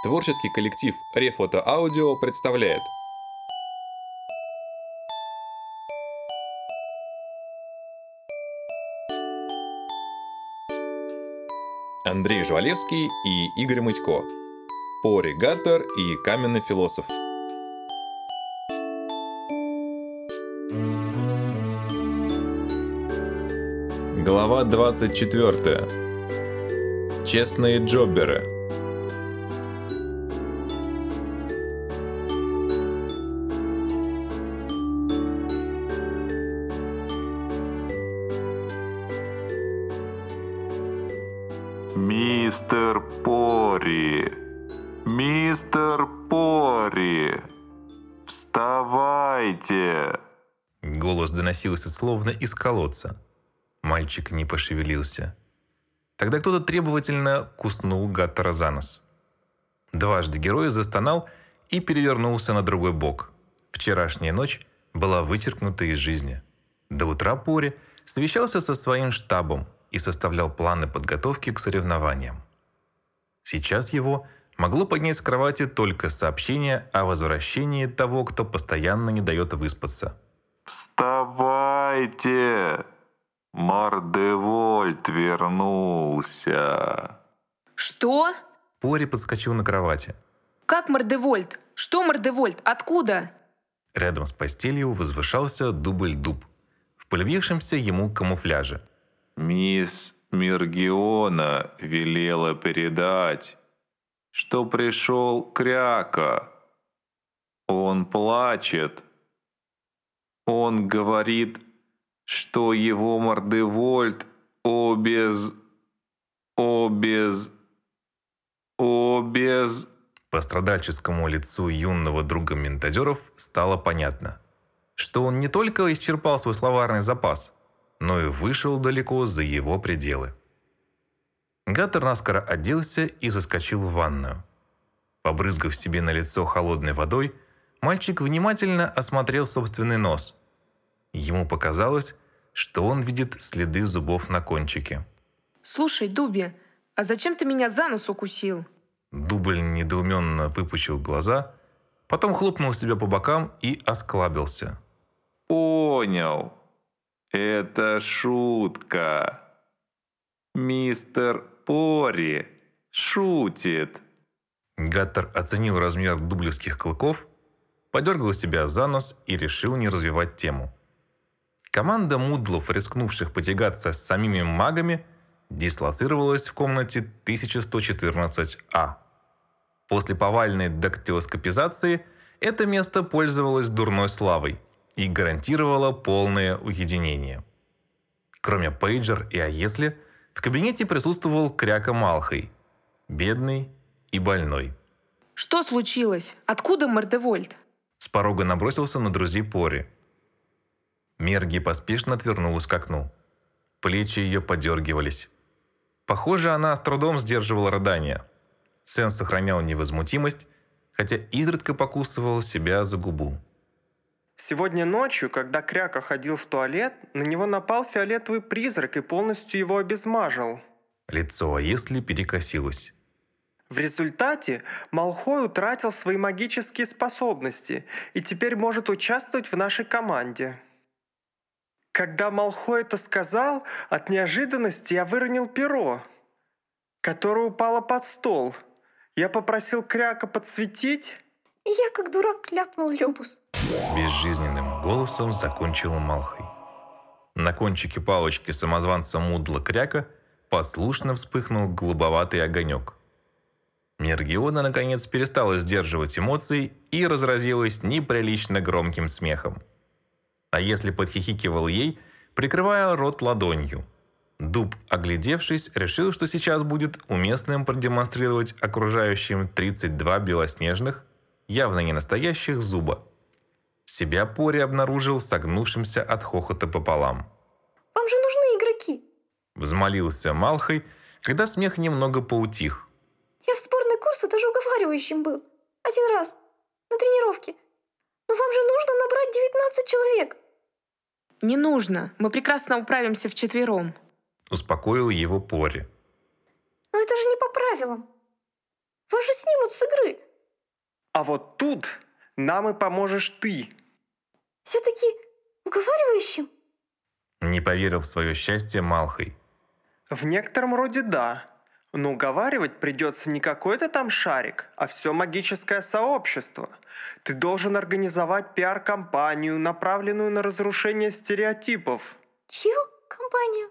Творческий коллектив Рефото Аудио представляет. Андрей Жвалевский и Игорь Мытько. Пори Гаттер и Каменный философ. Глава 24 Честные джобберы – Мистер Пори! Мистер Пори! Вставайте! Голос доносился словно из колодца. Мальчик не пошевелился. Тогда кто-то требовательно куснул Гаттера за нос. Дважды герой застонал и перевернулся на другой бок. Вчерашняя ночь была вычеркнута из жизни. До утра Пори совещался со своим штабом – и составлял планы подготовки к соревнованиям. Сейчас его могло поднять с кровати только сообщение о возвращении того, кто постоянно не дает выспаться. «Вставайте! Мардевольт вернулся!» «Что?» Пори подскочил на кровати. «Как Мардевольт? Что Мардевольт? Откуда?» Рядом с постелью возвышался дубль-дуб в полюбившемся ему камуфляже – Мисс Миргиона велела передать, что пришел Кряка. Он плачет. Он говорит, что его мордевольт обез... обез... обез... По страдальческому лицу юного друга Ментадеров стало понятно, что он не только исчерпал свой словарный запас – но и вышел далеко за его пределы. Гаттер наскоро оделся и заскочил в ванную. Побрызгав себе на лицо холодной водой, мальчик внимательно осмотрел собственный нос. Ему показалось, что он видит следы зубов на кончике. «Слушай, Дуби, а зачем ты меня за нос укусил?» Дубль недоуменно выпучил глаза, потом хлопнул себя по бокам и осклабился. «Понял», это шутка. Мистер Пори шутит. Гаттер оценил размер дублевских клыков, подергал себя за нос и решил не развивать тему. Команда мудлов, рискнувших потягаться с самими магами, дислоцировалась в комнате 1114А. После повальной дактилоскопизации это место пользовалось дурной славой – и гарантировала полное уединение. Кроме пейджер и Аесли, в кабинете присутствовал Кряка Малхой, бедный и больной. «Что случилось? Откуда Мордевольт?» С порога набросился на друзей Пори. Мерги поспешно отвернулась к окну. Плечи ее подергивались. Похоже, она с трудом сдерживала рыдания. Сен сохранял невозмутимость, хотя изредка покусывал себя за губу. Сегодня ночью, когда Кряка ходил в туалет, на него напал фиолетовый призрак и полностью его обезмажил. Лицо Аесли перекосилось. В результате Малхой утратил свои магические способности и теперь может участвовать в нашей команде. Когда Малхой это сказал, от неожиданности я выронил перо, которое упало под стол. Я попросил Кряка подсветить, и я как дурак ляпнул Любус. Безжизненным голосом закончил Малхой. На кончике палочки самозванца Мудла Кряка послушно вспыхнул голубоватый огонек. Мергиона наконец перестала сдерживать эмоции и разразилась неприлично громким смехом. А если подхихикивал ей, прикрывая рот ладонью. Дуб, оглядевшись, решил, что сейчас будет уместным продемонстрировать окружающим 32 белоснежных, явно не настоящих зуба. Себя Пори обнаружил согнувшимся от хохота пополам. «Вам же нужны игроки!» Взмолился Малхой, когда смех немного поутих. «Я в сборной курса даже уговаривающим был. Один раз. На тренировке. Но вам же нужно набрать 19 человек!» «Не нужно. Мы прекрасно управимся вчетвером», успокоил его Пори. «Но это же не по правилам. Вас же снимут с игры. А вот тут нам и поможешь ты. Все-таки уговаривающим? Не поверил в свое счастье Малхой. В некотором роде да. Но уговаривать придется не какой-то там шарик, а все магическое сообщество. Ты должен организовать пиар-компанию, направленную на разрушение стереотипов. Чью компанию?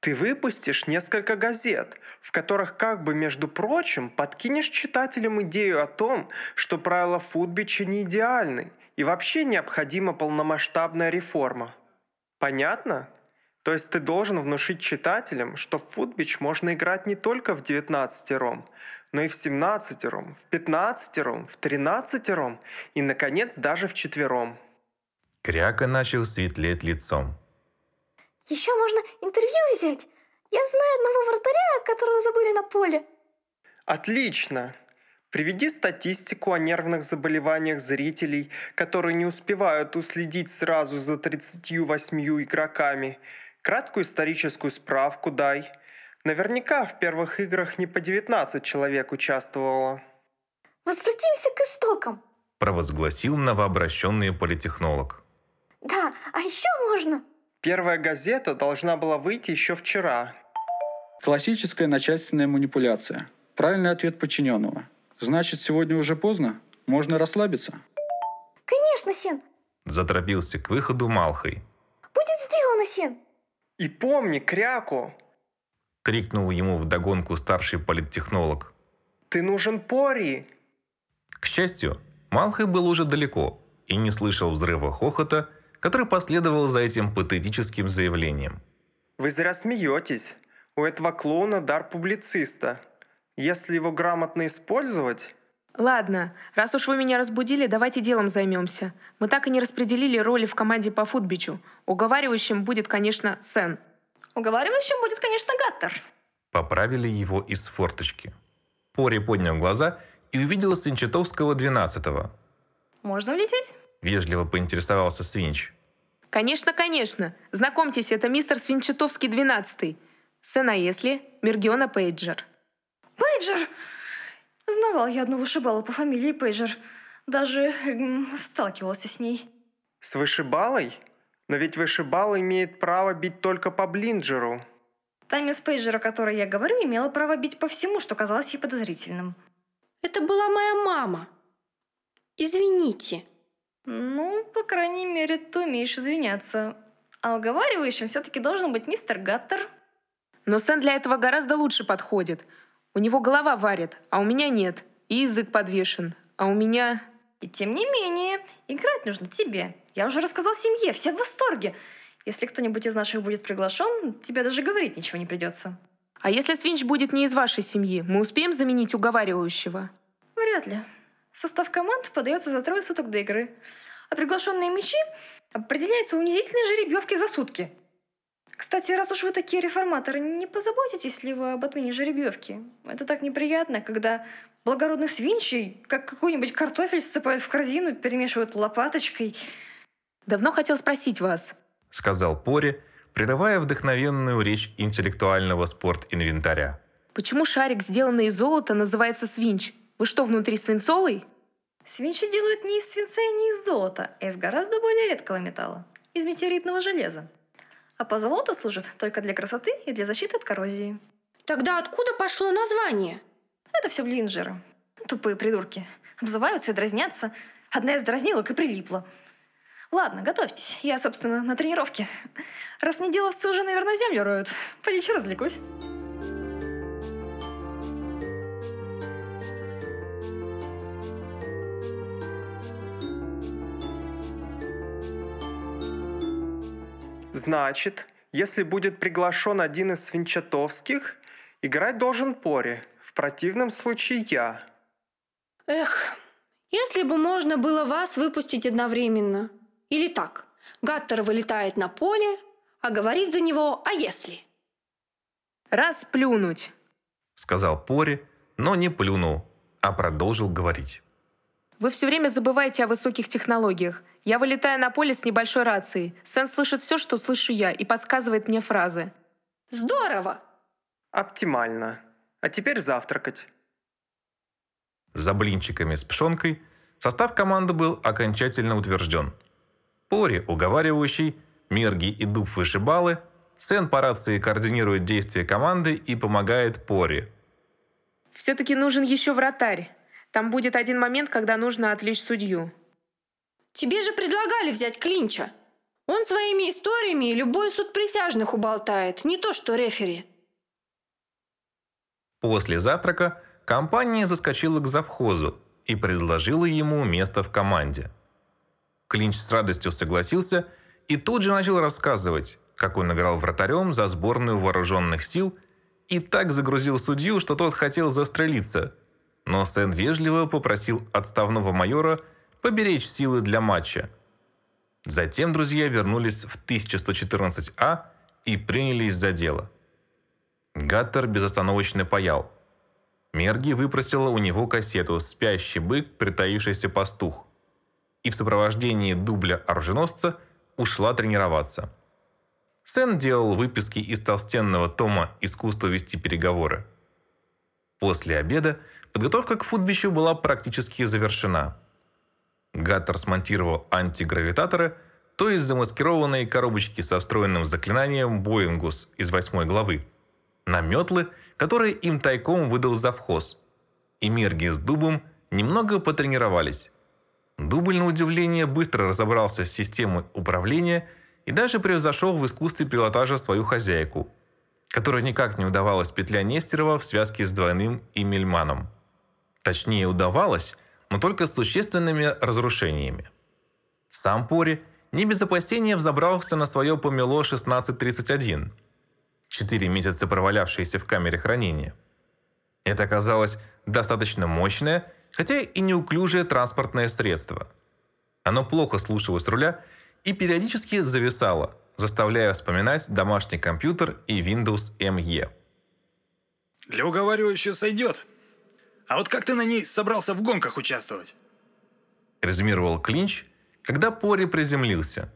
Ты выпустишь несколько газет, в которых как бы, между прочим, подкинешь читателям идею о том, что правила Фудбича не идеальны и вообще необходима полномасштабная реформа. Понятно? То есть ты должен внушить читателям, что в Футбич можно играть не только в 19 ром, но и в 17 ром, в 15 ром, в 13 ром и, наконец, даже в четвером. Кряка начал светлеть лицом. Еще можно интервью взять. Я знаю одного вратаря, которого забыли на поле. Отлично! Приведи статистику о нервных заболеваниях зрителей, которые не успевают уследить сразу за 38 игроками. Краткую историческую справку дай. Наверняка в первых играх не по 19 человек участвовало. Возвратимся к истокам. Провозгласил новообращенный политехнолог. Да, а еще можно. Первая газета должна была выйти еще вчера. Классическая начальственная манипуляция. Правильный ответ подчиненного. Значит, сегодня уже поздно? Можно расслабиться? Конечно, Сен. Заторопился к выходу Малхой. Будет сделано, Сен. И помни, Кряку, Крикнул ему вдогонку старший политтехнолог. ты нужен Пори. К счастью, Малхой был уже далеко и не слышал взрыва хохота, который последовал за этим патетическим заявлением. Вы зря смеетесь. У этого клоуна дар публициста. Если его грамотно использовать, Ладно, раз уж вы меня разбудили, давайте делом займемся. Мы так и не распределили роли в команде по футбичу. Уговаривающим будет, конечно, Сен. Уговаривающим будет, конечно, Гаттер. Поправили его из форточки. Пори поднял глаза и увидел Свинчатовского 12-го. Можно влететь? Вежливо поинтересовался Свинч. Конечно, конечно. Знакомьтесь, это мистер Свинчатовский 12 Сен, а если? Мергиона Пейджер. Пейджер! Знавал я одну вышибалу по фамилии Пейджер. Даже м, сталкивался с ней. с вышибалой? Но ведь вышибала имеет право бить только по блинджеру. Та мисс Пейджер, о которой я говорю, имела право бить по всему, что казалось ей подозрительным. Это была моя мама. Извините. Ну, по крайней мере, ты умеешь извиняться. А уговаривающим все-таки должен быть мистер Гаттер. Но Сен для этого гораздо лучше подходит. У него голова варит, а у меня нет. И язык подвешен. А у меня... И тем не менее, играть нужно тебе. Я уже рассказал семье, все в восторге. Если кто-нибудь из наших будет приглашен, тебе даже говорить ничего не придется. А если Свинч будет не из вашей семьи, мы успеем заменить уговаривающего? Вряд ли. Состав команд подается за трое суток до игры. А приглашенные мячи определяются унизительной жеребьевкой за сутки. Кстати, раз уж вы такие реформаторы, не позаботитесь ли вы об отмене жеребьевки? Это так неприятно, когда благородных свинчей, как какой-нибудь картофель, ссыпают в корзину, перемешивают лопаточкой. Давно хотел спросить вас. Сказал Пори, прерывая вдохновенную речь интеллектуального спорт-инвентаря. Почему шарик, сделанный из золота, называется свинч? Вы что, внутри свинцовый? Свинчи делают не из свинца и не из золота, а из гораздо более редкого металла – из метеоритного железа. А позолота служит только для красоты и для защиты от коррозии. Тогда откуда пошло название? Это все блинджеры. Тупые придурки. Обзываются и дразнятся. Одна из дразнилок и прилипла. Ладно, готовьтесь. Я, собственно, на тренировке. Раз неделовцы уже, наверное, землю роют. Полечу, развлекусь. Значит, если будет приглашен один из свинчатовских, играть должен Пори. В противном случае я. Эх, если бы можно было вас выпустить одновременно. Или так, Гаттер вылетает на поле, а говорит за него «а если?». Расплюнуть. Сказал Пори, но не плюнул, а продолжил говорить. Вы все время забываете о высоких технологиях. Я вылетаю на поле с небольшой рацией. Сен слышит все, что слышу я, и подсказывает мне фразы. Здорово! Оптимально. А теперь завтракать. За блинчиками с пшенкой состав команды был окончательно утвержден. Пори уговаривающий, Мерги и Дуб вышибалы, Сен по рации координирует действия команды и помогает Пори. Все-таки нужен еще вратарь. Там будет один момент, когда нужно отвлечь судью. Тебе же предлагали взять Клинча. Он своими историями любой суд присяжных уболтает, не то что рефери. После завтрака компания заскочила к завхозу и предложила ему место в команде. Клинч с радостью согласился и тут же начал рассказывать, как он играл вратарем за сборную вооруженных сил и так загрузил судью, что тот хотел застрелиться. Но Сен вежливо попросил отставного майора поберечь силы для матча. Затем друзья вернулись в 1114А и принялись за дело. Гаттер безостановочно паял. Мерги выпросила у него кассету «Спящий бык, притаившийся пастух» и в сопровождении дубля оруженосца ушла тренироваться. Сен делал выписки из толстенного тома «Искусство вести переговоры». После обеда подготовка к футбищу была практически завершена. Гаттер смонтировал антигравитаторы, то есть замаскированные коробочки со встроенным заклинанием Боингус из восьмой главы, на метлы, которые им тайком выдал завхоз. И Мерги с Дубом немного потренировались. Дубль, на удивление, быстро разобрался с системой управления и даже превзошел в искусстве пилотажа свою хозяйку, которой никак не удавалась петля Нестерова в связке с двойным Имельманом. Точнее, удавалось, но только с существенными разрушениями. Сам Пори не без опасения взобрался на свое помело 1631, четыре месяца провалявшееся в камере хранения. Это оказалось достаточно мощное хотя и неуклюжее транспортное средство. Оно плохо слушалось руля и периодически зависало, заставляя вспоминать домашний компьютер и Windows ME. Для уговаривающего сойдет. А вот как ты на ней собрался в гонках участвовать? Резюмировал Клинч, когда Пори приземлился.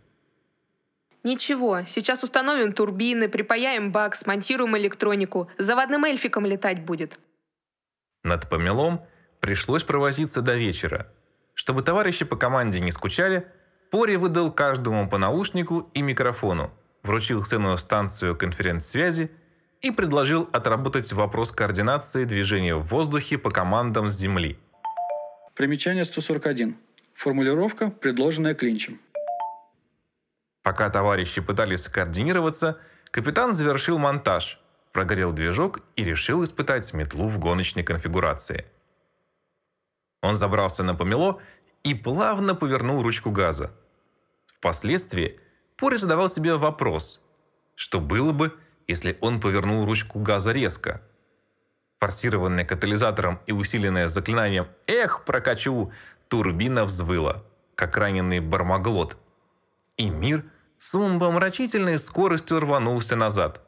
Ничего, сейчас установим турбины, припаяем бак, смонтируем электронику. Заводным эльфиком летать будет. Над помелом Пришлось провозиться до вечера. Чтобы товарищи по команде не скучали, Пори выдал каждому по наушнику и микрофону, вручил ценную станцию конференц-связи и предложил отработать вопрос координации движения в воздухе по командам с Земли. Примечание 141. Формулировка, предложенная Клинчем. Пока товарищи пытались скоординироваться, капитан завершил монтаж, прогорел движок и решил испытать метлу в гоночной конфигурации – он забрался на помело и плавно повернул ручку газа. Впоследствии Пори задавал себе вопрос, что было бы, если он повернул ручку газа резко. Форсированная катализатором и усиленная заклинанием «Эх, прокачу!» турбина взвыла, как раненый бармаглот. И мир с умопомрачительной скоростью рванулся назад.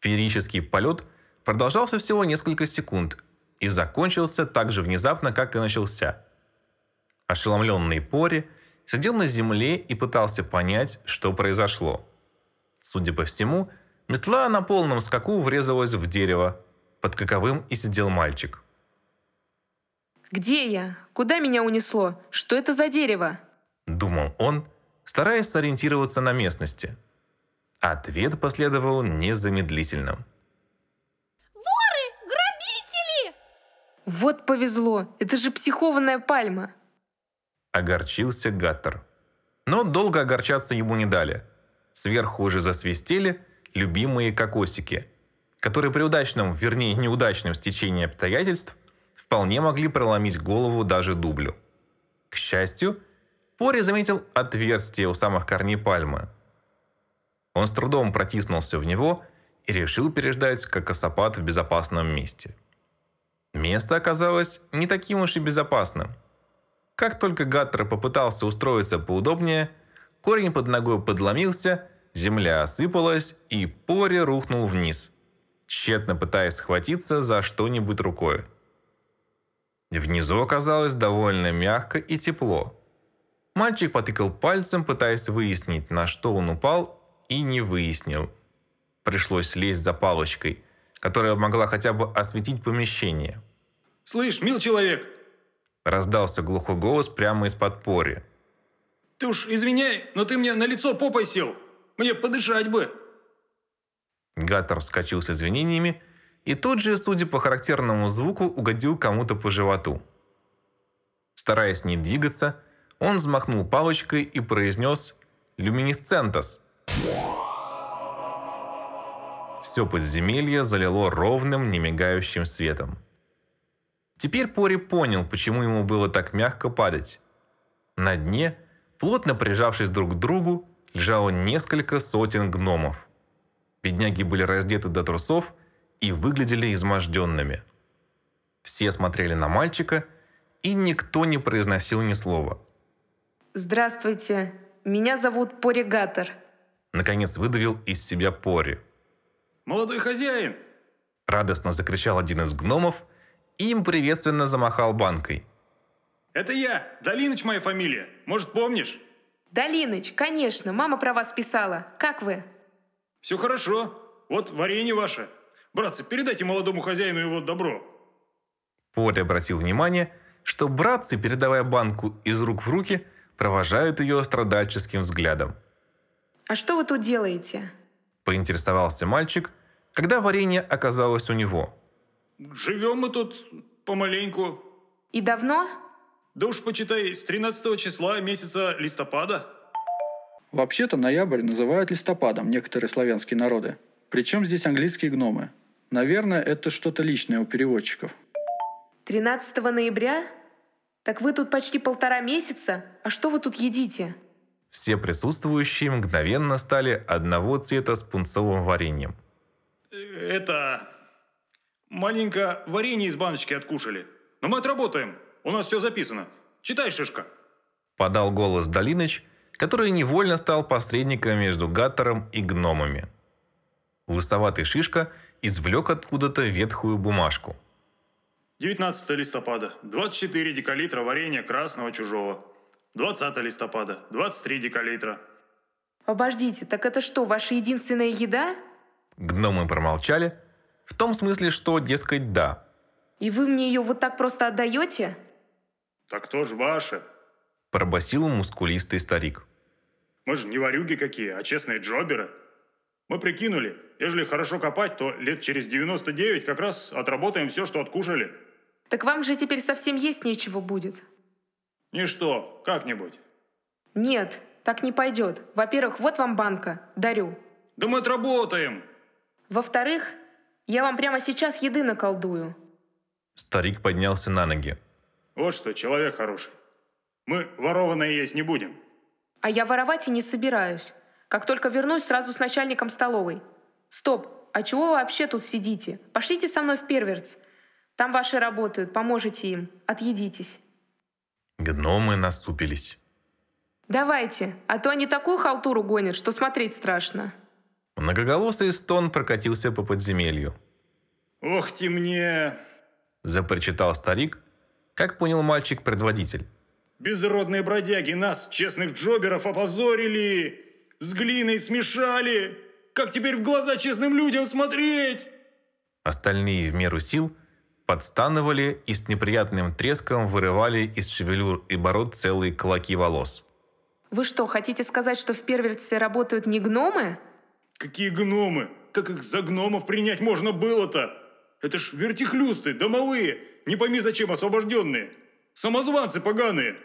Феерический полет продолжался всего несколько секунд – и закончился так же внезапно, как и начался. Ошеломленный Пори сидел на земле и пытался понять, что произошло. Судя по всему, метла на полном скаку врезалась в дерево, под каковым и сидел мальчик. «Где я? Куда меня унесло? Что это за дерево?» Думал он, стараясь сориентироваться на местности. Ответ последовал незамедлительным. Вот повезло, это же психованная пальма. Огорчился Гаттер. Но долго огорчаться ему не дали. Сверху уже засвистели любимые кокосики, которые при удачном, вернее неудачном стечении обстоятельств вполне могли проломить голову даже дублю. К счастью, Пори заметил отверстие у самых корней пальмы. Он с трудом протиснулся в него и решил переждать кокосопад в безопасном месте – Место оказалось не таким уж и безопасным. Как только Гаттер попытался устроиться поудобнее, корень под ногой подломился, земля осыпалась, и Пори рухнул вниз, тщетно пытаясь схватиться за что-нибудь рукой. Внизу оказалось довольно мягко и тепло. Мальчик потыкал пальцем, пытаясь выяснить, на что он упал, и не выяснил. Пришлось лезть за палочкой – которая могла хотя бы осветить помещение. Слышь, мил человек, Раздался глухой голос прямо из-под пори. ты уж извиняй, но ты мне на лицо попой сел. Мне подышать бы. Гаттер вскочил с извинениями и тут же, судя по характерному звуку, угодил кому-то по животу. Стараясь не двигаться, он взмахнул палочкой и произнес «Люминесцентос». Все подземелье залило ровным, немигающим светом. Теперь Пори понял, почему ему было так мягко падать. На дне, плотно прижавшись друг к другу, лежало несколько сотен гномов. Бедняги были раздеты до трусов и выглядели изможденными. Все смотрели на мальчика, и никто не произносил ни слова. Здравствуйте, меня зовут Поригатор. Наконец выдавил из себя Пори. Молодой хозяин, Радостно закричал один из гномов и им приветственно замахал банкой. это я, Долиныч моя фамилия. Может, помнишь? Долиныч, конечно, мама про вас писала. Как вы? Все хорошо. Вот варенье ваше. Братцы, передайте молодому хозяину его добро. Пори обратил внимание, что братцы, передавая банку из рук в руки, провожают ее страдальческим взглядом. А что вы тут делаете? Поинтересовался мальчик, когда варенье оказалось у него. Живем мы тут помаленьку. И давно? Да уж почитай, с 13 числа месяца листопада. Вообще-то ноябрь называют листопадом некоторые славянские народы. Причем здесь английские гномы. Наверное, это что-то личное у переводчиков. 13 ноября? Так вы тут почти полтора месяца. А что вы тут едите? Все присутствующие мгновенно стали одного цвета с пунцовым вареньем. Э, Это... Маленько варенье из баночки откушали. Но мы отработаем. У нас все записано. Читай, Шишка. Подал голос Долиныч, который невольно стал посредником между Гаттером и гномами. Лысоватый Шишка извлек откуда-то ветхую бумажку. 19 листопада. 24 декалитра варенья красного чужого. 20 листопада. 23 декалитра. Обождите, так это что, ваша единственная еда? Гномы промолчали, в том смысле, что, дескать, да. И вы мне ее вот так просто отдаете? Так кто ж ваше? Пробасил мускулистый старик. Мы же не варюги какие, а честные джоберы. Мы прикинули, ежели хорошо копать, то лет через 99 как раз отработаем все, что откушали. Так вам же теперь совсем есть нечего будет. Ничто, как-нибудь. Нет, так не пойдет. Во-первых, вот вам банка. Дарю. Да мы отработаем. Во-вторых, я вам прямо сейчас еды наколдую. Старик поднялся на ноги. Вот что, человек хороший. Мы ворованное есть не будем. А я воровать и не собираюсь. Как только вернусь, сразу с начальником столовой. Стоп, а чего вы вообще тут сидите? Пошлите со мной в Перверц. Там ваши работают, поможете им. Отъедитесь. Гномы наступились. Давайте, а то они такую халтуру гонят, что смотреть страшно. Многоголосый стон прокатился по подземелью. Ох ты мне! Запричитал старик, как понял мальчик-предводитель. Безродные бродяги нас, честных джоберов, опозорили! С глиной смешали! Как теперь в глаза честным людям смотреть? Остальные в меру сил подстанывали и с неприятным треском вырывали из шевелюр и бород целые клоки волос. Вы что, хотите сказать, что в Перверце работают не гномы? Какие гномы? Как их за гномов принять можно было-то? Это ж вертихлюсты, домовые, не пойми зачем освобожденные. Самозванцы поганые.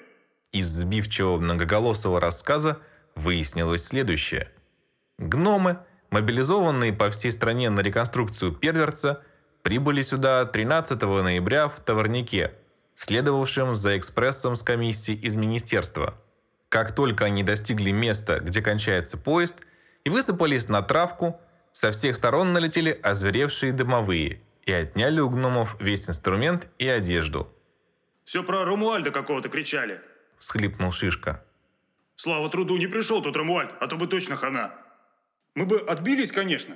Из сбивчивого многоголосого рассказа выяснилось следующее. Гномы, мобилизованные по всей стране на реконструкцию Перверца, прибыли сюда 13 ноября в Товарнике, следовавшем за экспрессом с комиссией из министерства. Как только они достигли места, где кончается поезд, и высыпались на травку, со всех сторон налетели озверевшие домовые и отняли у гномов весь инструмент и одежду. Все про Ромуальда какого-то кричали. Всхлипнул Шишка. Слава труду не пришел тот Ромуальд, а то бы точно хана. Мы бы отбились, конечно.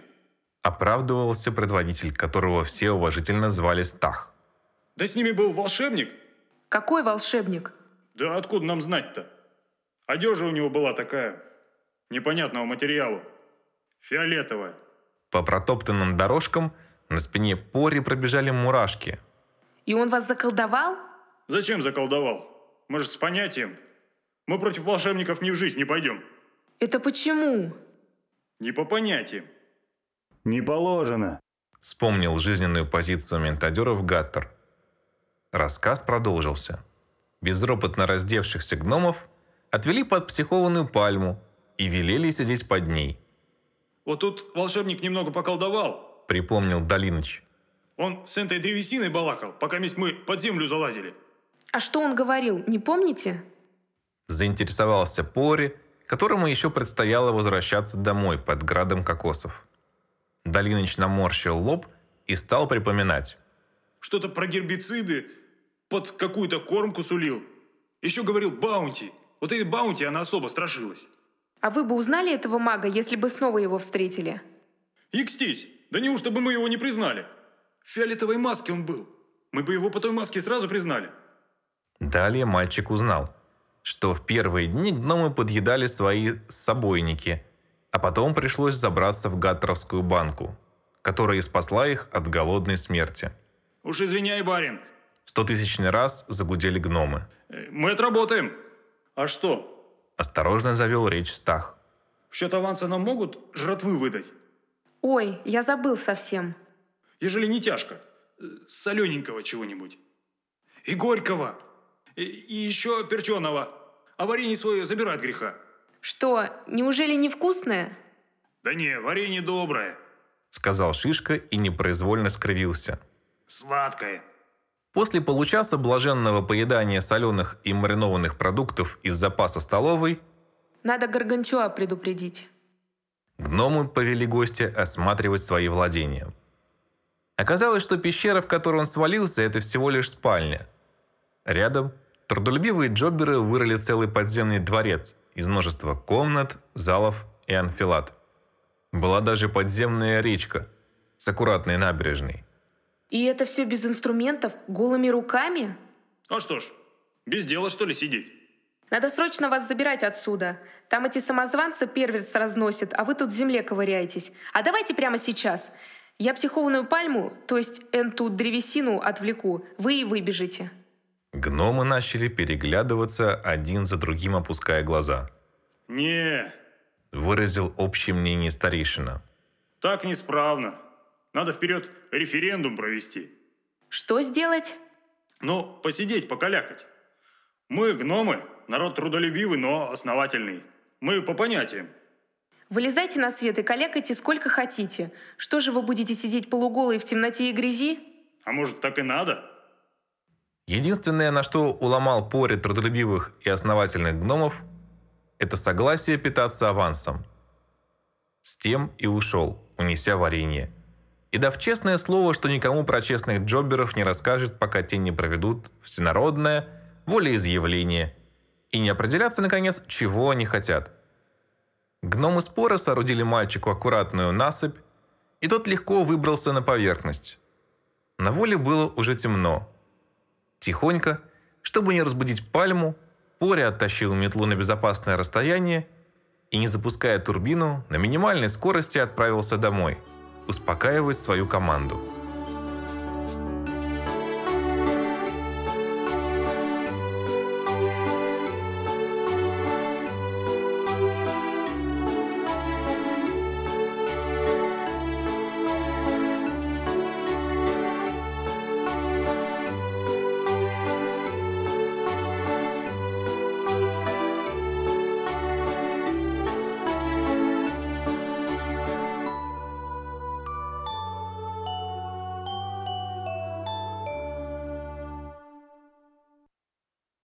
Оправдывался предводитель, которого все уважительно звали Стах. Да с ними был волшебник. Какой волшебник? Да откуда нам знать-то? Одежа у него была такая, непонятного материалу. Фиолетовая. По протоптанным дорожкам на спине Пори пробежали мурашки. И он вас заколдовал? Зачем заколдовал? Мы же с понятием. Мы против волшебников ни в жизнь не пойдем. Это почему? Не по понятиям. Не положено. Вспомнил жизненную позицию ментадеров Гаттер. Рассказ продолжился. Безропотно раздевшихся гномов отвели под психованную пальму и велели сидеть под ней. Вот тут волшебник немного поколдовал. Припомнил Долиныч. Он с этой древесиной балакал, пока месть мы под землю залазили. А что он говорил, не помните? Заинтересовался Пори, которому еще предстояло возвращаться домой под градом кокосов. Долиныч наморщил лоб и стал припоминать. Что-то про гербициды под какую-то кормку сулил. Еще говорил баунти. Вот этой баунти она особо страшилась. А вы бы узнали этого мага, если бы снова его встретили? Икстись! Да неужто бы мы его не признали? В фиолетовой маске он был. Мы бы его по той маске сразу признали. Далее мальчик узнал, что в первые дни гномы подъедали свои собойники, а потом пришлось забраться в гаттеровскую банку, которая и спасла их от голодной смерти. Уж извиняй, барин. В стотысячный раз загудели гномы. Э, Мы отработаем. А что? Осторожно завел речь Стах. В счет аванса нам могут жратвы выдать? Ой, я забыл совсем. Ежели не тяжко. Э, Солененького чего-нибудь. И горького. И, и еще перченого. А варенье свое забирает греха. Что, неужели невкусное? Да не, варенье доброе. Сказал Шишка и непроизвольно скривился. Сладкое. После получаса блаженного поедания соленых и маринованных продуктов из запаса столовой Надо Гаргантюа предупредить. Гномы повели гостя осматривать свои владения. Оказалось, что пещера, в которую он свалился, это всего лишь спальня. Рядом трудолюбивые джобберы вырыли целый подземный дворец из множества комнат, залов и анфилат. Была даже подземная речка с аккуратной набережной. И это все без инструментов, голыми руками? А что ж, без дела что ли сидеть? Надо срочно вас забирать отсюда. Там эти самозванцы перверс разносят, а вы тут в земле ковыряетесь. А давайте прямо сейчас. Я психованную пальму, то есть энту древесину отвлеку. Вы и выбежите. Гномы начали переглядываться, один за другим опуская глаза. Не, Выразил общее мнение старейшина. так несправно. Надо вперед референдум провести. Что сделать? Ну, посидеть, покалякать. Мы, гномы, народ трудолюбивый, но основательный. Мы по понятиям. Вылезайте на свет и калякайте сколько хотите. Что же вы будете сидеть полуголые в темноте и грязи? А может, так и надо? Единственное, на что уломал Пори трудолюбивых и основательных гномов, это согласие питаться авансом. С тем и ушел, унеся варенье. И дав честное слово, что никому про честных джобберов не расскажет, пока те не проведут всенародное волеизъявление и не определятся, наконец, чего они хотят. Гномы спора соорудили мальчику аккуратную насыпь, и тот легко выбрался на поверхность. На воле было уже темно. Тихонько, чтобы не разбудить пальму, Пори оттащил метлу на безопасное расстояние и, не запуская турбину, на минимальной скорости отправился домой, успокаивать свою команду.